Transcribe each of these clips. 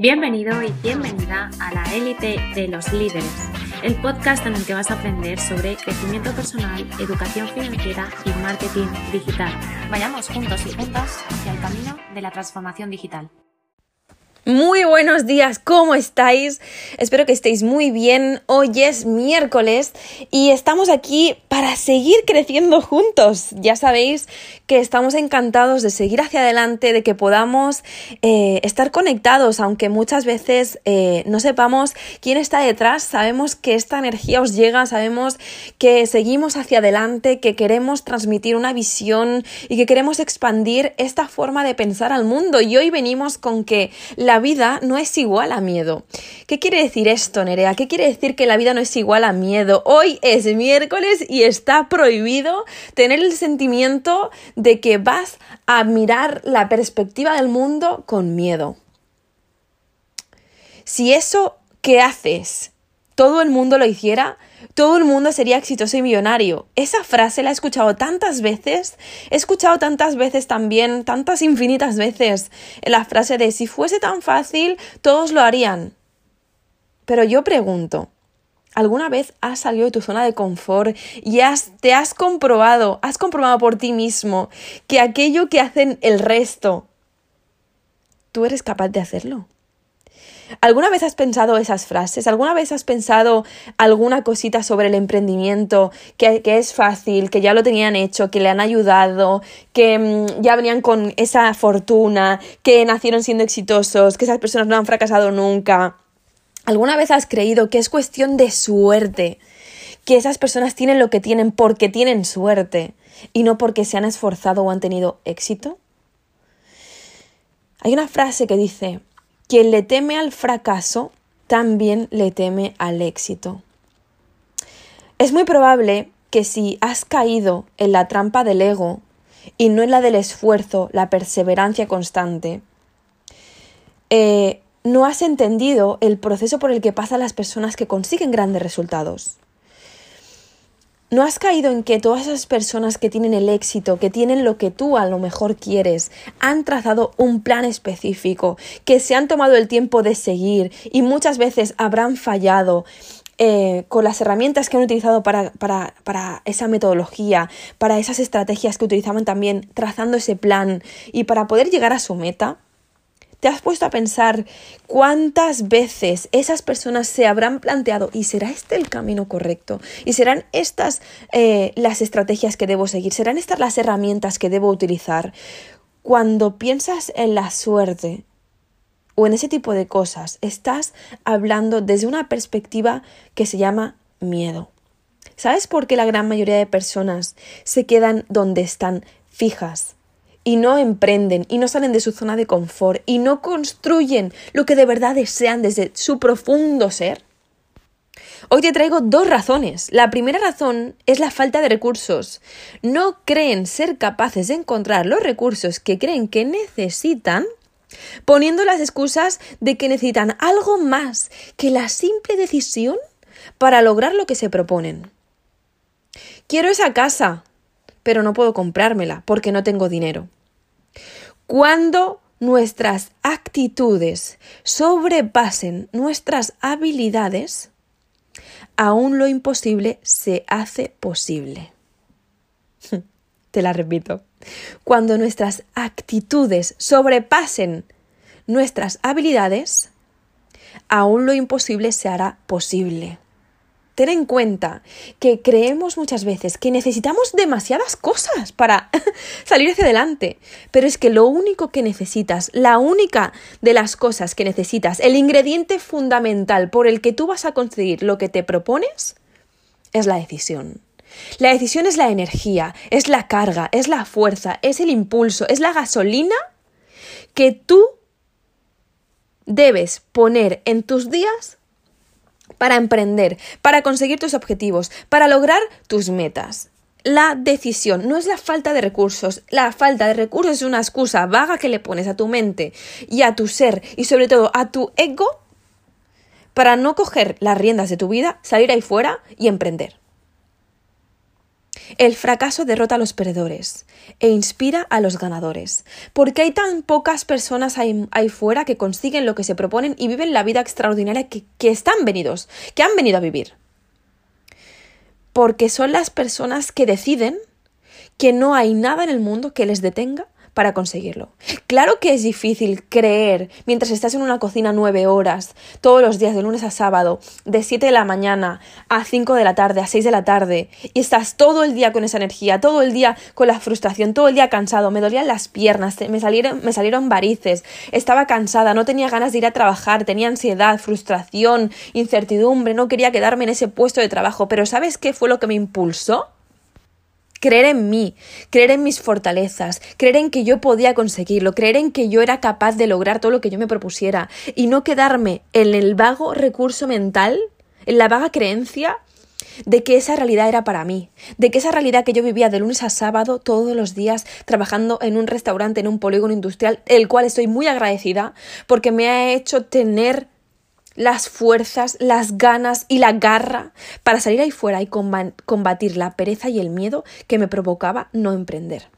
Bienvenido y bienvenida a la élite de los líderes, el podcast en el que vas a aprender sobre crecimiento personal, educación financiera y marketing digital. Vayamos juntos y juntas hacia el camino de la transformación digital. Muy buenos días, ¿cómo estáis? Espero que estéis muy bien. Hoy es miércoles y estamos aquí para seguir creciendo juntos. Ya sabéis que estamos encantados de seguir hacia adelante, de que podamos eh, estar conectados, aunque muchas veces eh, no sepamos quién está detrás. Sabemos que esta energía os llega, sabemos que seguimos hacia adelante, que queremos transmitir una visión y que queremos expandir esta forma de pensar al mundo. Y hoy venimos con que la vida no es igual a miedo. ¿Qué quiere decir esto, Nerea? ¿Qué quiere decir que la vida no es igual a miedo? Hoy es miércoles y está prohibido tener el sentimiento de que vas a mirar la perspectiva del mundo con miedo. Si eso que haces todo el mundo lo hiciera, todo el mundo sería exitoso y millonario. Esa frase la he escuchado tantas veces, he escuchado tantas veces también, tantas infinitas veces, la frase de si fuese tan fácil, todos lo harían. Pero yo pregunto, ¿alguna vez has salido de tu zona de confort y has, te has comprobado, has comprobado por ti mismo que aquello que hacen el resto, tú eres capaz de hacerlo? ¿Alguna vez has pensado esas frases? ¿Alguna vez has pensado alguna cosita sobre el emprendimiento que, es fácil, que ya lo tenían hecho, que le han ayudado, que mm, ya venían con esa fortuna, que nacieron siendo exitosos, que esas personas no han fracasado nunca? ¿Alguna vez has creído que es cuestión de suerte? Que esas personas tienen lo que tienen porque tienen suerte y no porque se han esforzado o han tenido éxito? Hay una frase que dice, quien le teme al fracaso, también le teme al éxito. Es muy probable que si has caído en la trampa del ego y no en la del esfuerzo, la perseverancia constante, eh, no has entendido el proceso por el que pasan las personas que consiguen grandes resultados. ¿No has caído en que todas esas personas que tienen el éxito, que tienen lo que tú a lo mejor quieres, han trazado un plan específico, que se han tomado el tiempo de seguir y muchas veces habrán fallado? Eh, con las herramientas que han utilizado para, para, para, esa metodología, para esas estrategias que utilizaban también trazando ese plan y para poder llegar a su meta, ¿Te has puesto a pensar cuántas veces esas personas se habrán planteado y será este el camino correcto? ¿Y serán estas eh, las estrategias que debo seguir? ¿Serán estas las herramientas que debo utilizar? Cuando piensas en la suerte o en ese tipo de cosas, estás hablando desde una perspectiva que se llama miedo. ¿Sabes por qué la gran mayoría de personas se quedan donde están fijas? Y no emprenden y no salen de su zona de confort y no construyen lo que de verdad desean desde su profundo ser? Hoy te traigo dos razones. La primera razón es la falta de recursos. No creen ser capaces de encontrar los recursos que creen que necesitan poniendo las excusas de que necesitan algo más que la simple decisión para lograr lo que se proponen. Quiero esa casa, pero no puedo comprármela porque no tengo dinero. Cuando nuestras actitudes sobrepasen nuestras habilidades, aún lo imposible se hace posible. Te la repito. Cuando nuestras actitudes sobrepasen nuestras habilidades, aún lo imposible se hará posible ten en cuenta que creemos muchas veces que necesitamos demasiadas cosas para salir hacia adelante, pero es que lo único que necesitas, la única de las cosas que necesitas, el ingrediente fundamental por el que tú vas a conseguir lo que te propones, es la decisión. La decisión es la energía, es la carga, es la fuerza, es el impulso, es la gasolina que tú debes poner en tus días para emprender, para conseguir tus objetivos, para lograr tus metas. La decisión no es la falta de recursos. La falta de recursos es una excusa vaga que le pones a tu mente y a tu ser y sobre todo a tu ego para no coger las riendas de tu vida, salir ahí fuera y emprender. El fracaso derrota a los perdedores e inspira a los ganadores. Porque hay tan pocas personas ahí, fuera que consiguen lo que se proponen y viven la vida extraordinaria que, que están venidos, que han venido a vivir. Porque son las personas que deciden que no hay nada en el mundo que les detenga para conseguirlo. Claro que es difícil creer mientras estás en una cocina nueve horas, todos los días, de lunes a sábado, de 7 de la mañana a 5 de la tarde, a 6 de la tarde, y estás todo el día con esa energía, todo el día con la frustración, todo el día cansado, me dolían las piernas, me salieron, me salieron varices, estaba cansada, no tenía ganas de ir a trabajar, tenía ansiedad, frustración, incertidumbre, no quería quedarme en ese puesto de trabajo, pero ¿sabes qué fue lo que me impulsó? Creer en mí, creer en mis fortalezas, creer en que yo podía conseguirlo, creer en que yo era capaz de lograr todo lo que yo me propusiera y no quedarme en el vago recurso mental, en la vaga creencia de que esa realidad era para mí, de que esa realidad que yo vivía de lunes a sábado todos los días trabajando en un restaurante, en un polígono industrial, el cual estoy muy agradecida porque me ha hecho tener las fuerzas, las ganas y la garra para salir ahí fuera y combatir la pereza y el miedo que me provocaba no emprender.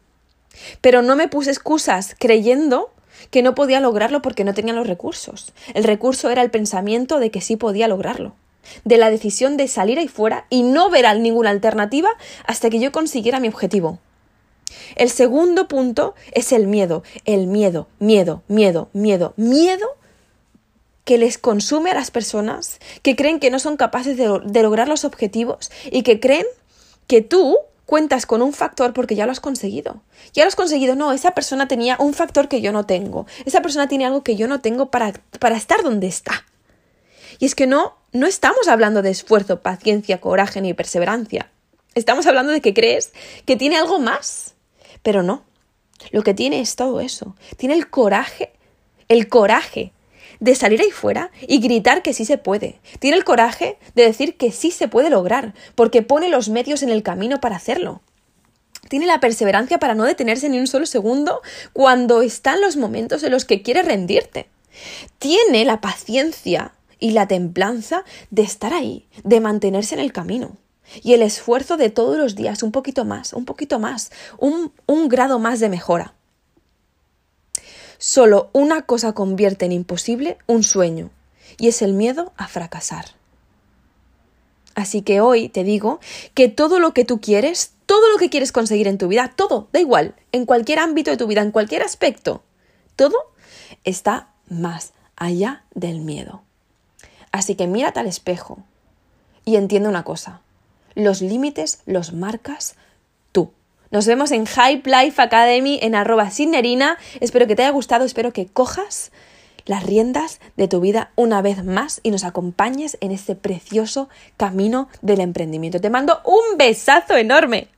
Pero no me puse excusas creyendo que no podía lograrlo porque no tenía los recursos. El recurso era el pensamiento de que sí podía lograrlo, de la decisión de salir ahí fuera y no ver ninguna alternativa hasta que yo consiguiera mi objetivo. El segundo punto es el miedo, el miedo, miedo, miedo, miedo, miedo que les consume a las personas, que creen que no son capaces de, lograr los objetivos y que creen que tú cuentas con un factor porque ya lo has conseguido. Ya lo has conseguido. No, esa persona tenía un factor que yo no tengo. Esa persona tiene algo que yo no tengo para, para estar donde está. Y es que no, no estamos hablando de esfuerzo, paciencia, coraje ni perseverancia. Estamos hablando de que crees que tiene algo más. Pero no. Lo que tiene es todo eso. Tiene el coraje, el coraje de salir ahí fuera y gritar que sí se puede. Tiene el coraje de decir que sí se puede lograr, porque pone los medios en el camino para hacerlo. Tiene la perseverancia para no detenerse ni un solo segundo cuando están los momentos en los que quiere rendirte. Tiene la paciencia y la templanza de estar ahí, de mantenerse en el camino. Y el esfuerzo de todos los días, un poquito más, un poquito más, un, un grado más de mejora. Solo una cosa convierte en imposible un sueño, y es el miedo a fracasar. Así que hoy te digo que todo lo que tú quieres, todo lo que quieres conseguir en tu vida, todo, da igual, en cualquier ámbito de tu vida, en cualquier aspecto, todo está más allá del miedo. Así que mírate al espejo y entiende una cosa, los límites los marcas nos vemos en Hype Life Academy en arroba sinerina. Espero que te haya gustado, espero que cojas las riendas de tu vida una vez más y nos acompañes en este precioso camino del emprendimiento. Te mando un besazo enorme.